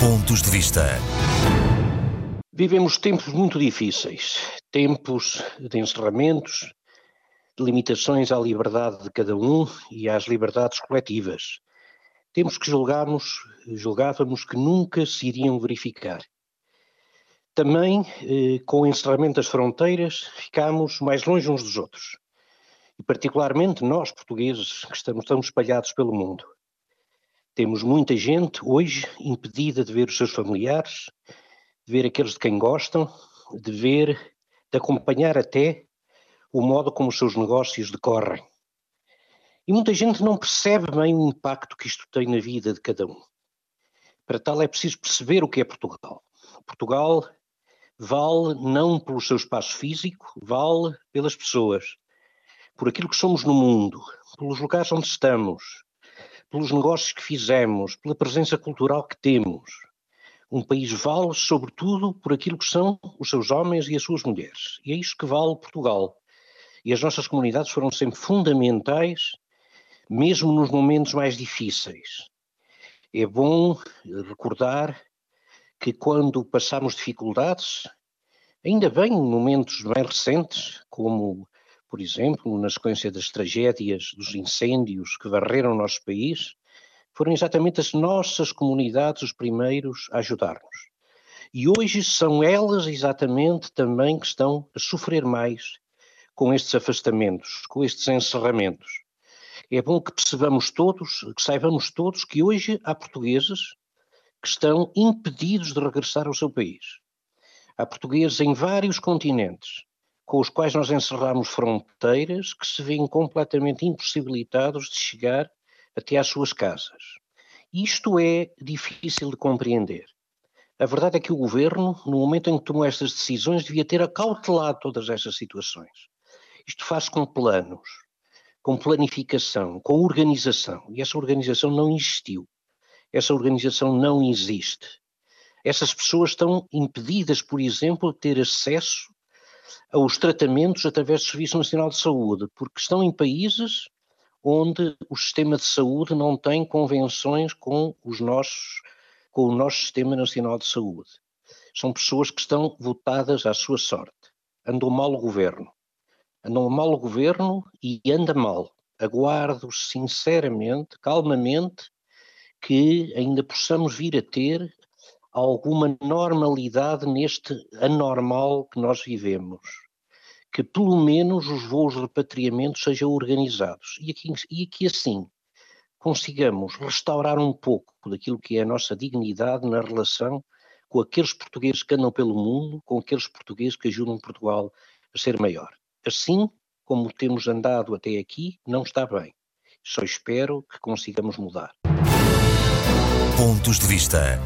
Pontos de Vista. Vivemos tempos muito difíceis, tempos de encerramentos, de limitações à liberdade de cada um e às liberdades coletivas. Temos que julgarmos, julgávamos que nunca se iriam verificar. Também, eh, com o encerramento das fronteiras, ficamos mais longe uns dos outros. E particularmente nós, portugueses, que estamos tão espalhados pelo mundo. Temos muita gente hoje impedida de ver os seus familiares, de ver aqueles de quem gostam, de ver, de acompanhar até o modo como os seus negócios decorrem. E muita gente não percebe bem o impacto que isto tem na vida de cada um. Para tal é preciso perceber o que é Portugal. Portugal vale não pelo seu espaço físico, vale pelas pessoas, por aquilo que somos no mundo, pelos lugares onde estamos, pelos negócios que fizemos, pela presença cultural que temos. Um país vale, sobretudo, por aquilo que são os seus homens e as suas mulheres. E é isso que vale Portugal. E as nossas comunidades foram sempre fundamentais, mesmo nos momentos mais difíceis. É bom recordar que quando passamos dificuldades, ainda bem em momentos bem recentes, como por exemplo, na sequência das tragédias, dos incêndios que varreram o nosso país, foram exatamente as nossas comunidades os primeiros a ajudar-nos. E hoje são elas exatamente também que estão a sofrer mais com estes afastamentos, com estes encerramentos. É bom que percebamos todos, que saibamos todos que hoje há portugueses que estão impedidos de regressar ao seu país. Há portugueses em vários continentes com os quais nós encerramos fronteiras que se veem completamente impossibilitados de chegar até às suas casas. Isto é difícil de compreender. A verdade é que o governo, no momento em que tomou estas decisões, devia ter acautelado todas estas situações. Isto faz com planos, com planificação, com organização. E essa organização não existiu. Essa organização não existe. Essas pessoas estão impedidas, por exemplo, de ter acesso aos tratamentos através do Serviço Nacional de Saúde, porque estão em países onde o sistema de saúde não tem convenções com os nossos, com o nosso Sistema Nacional de Saúde. São pessoas que estão votadas à sua sorte. Andou mal o governo. Andou mal o governo e anda mal. Aguardo sinceramente, calmamente, que ainda possamos vir a ter alguma normalidade neste anormal que nós vivemos. Que pelo menos os voos de repatriamento sejam organizados e que, e que assim consigamos restaurar um pouco daquilo que é a nossa dignidade na relação com aqueles portugueses que andam pelo mundo, com aqueles portugueses que ajudam Portugal a ser maior. Assim como temos andado até aqui, não está bem. Só espero que consigamos mudar. Pontos de vista.